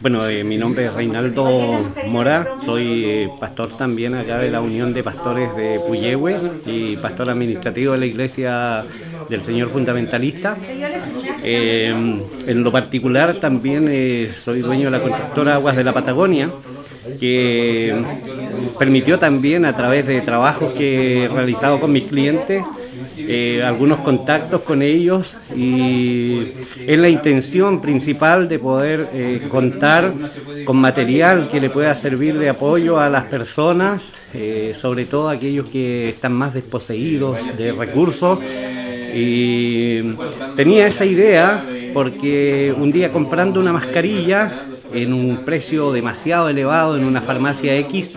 Bueno, eh, mi nombre es Reinaldo Mora, soy eh, pastor también acá de la Unión de Pastores de Puyehue y pastor administrativo de la Iglesia del Señor Fundamentalista. Eh, en lo particular también soy dueño de la constructora Aguas de la Patagonia, que permitió también a través de trabajos que he realizado con mis clientes eh, algunos contactos con ellos y es la intención principal de poder eh, contar con material que le pueda servir de apoyo a las personas, eh, sobre todo aquellos que están más desposeídos de recursos. Y tenía esa idea porque un día comprando una mascarilla en un precio demasiado elevado en una farmacia X,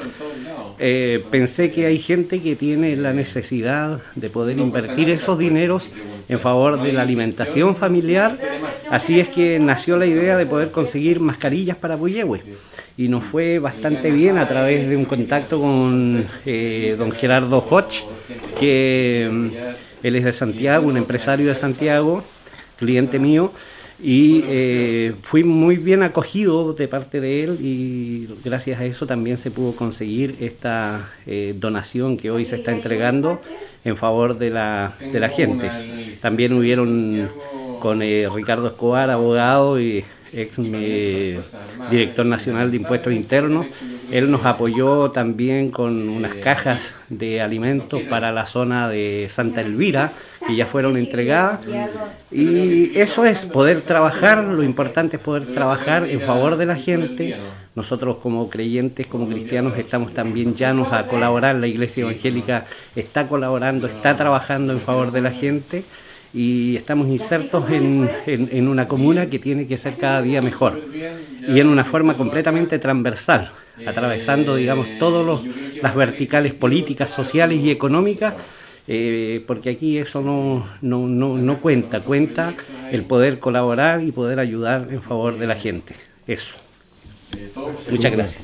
eh, pensé que hay gente que tiene la necesidad de poder invertir esos dineros en favor de la alimentación familiar, así es que nació la idea de poder conseguir mascarillas para Puyehue y nos fue bastante bien a través de un contacto con eh, don Gerardo Hodge, que mm, él es de Santiago, un empresario de Santiago, cliente mío, y eh, fui muy bien acogido de parte de él y gracias a eso también se pudo conseguir esta eh, donación que hoy se está entregando en favor de la, de la gente. También hubieron con eh, Ricardo Escobar, abogado y ex director nacional de impuestos internos. Él nos apoyó también con unas cajas de alimentos para la zona de Santa Elvira, que ya fueron entregadas. Y eso es poder trabajar, lo importante es poder trabajar en favor de la gente. Nosotros como creyentes, como cristianos, estamos también llanos a colaborar. La Iglesia Evangélica está colaborando, está trabajando en favor de la gente y estamos insertos en, una comuna que tiene que ser cada día mejor y en una forma completamente transversal, atravesando, digamos, todas las verticales políticas, sociales y económicas, eh, porque aquí eso no, no, no, no cuenta, cuenta el poder colaborar y poder ayudar en favor de la gente. Eso. Muchas gracias.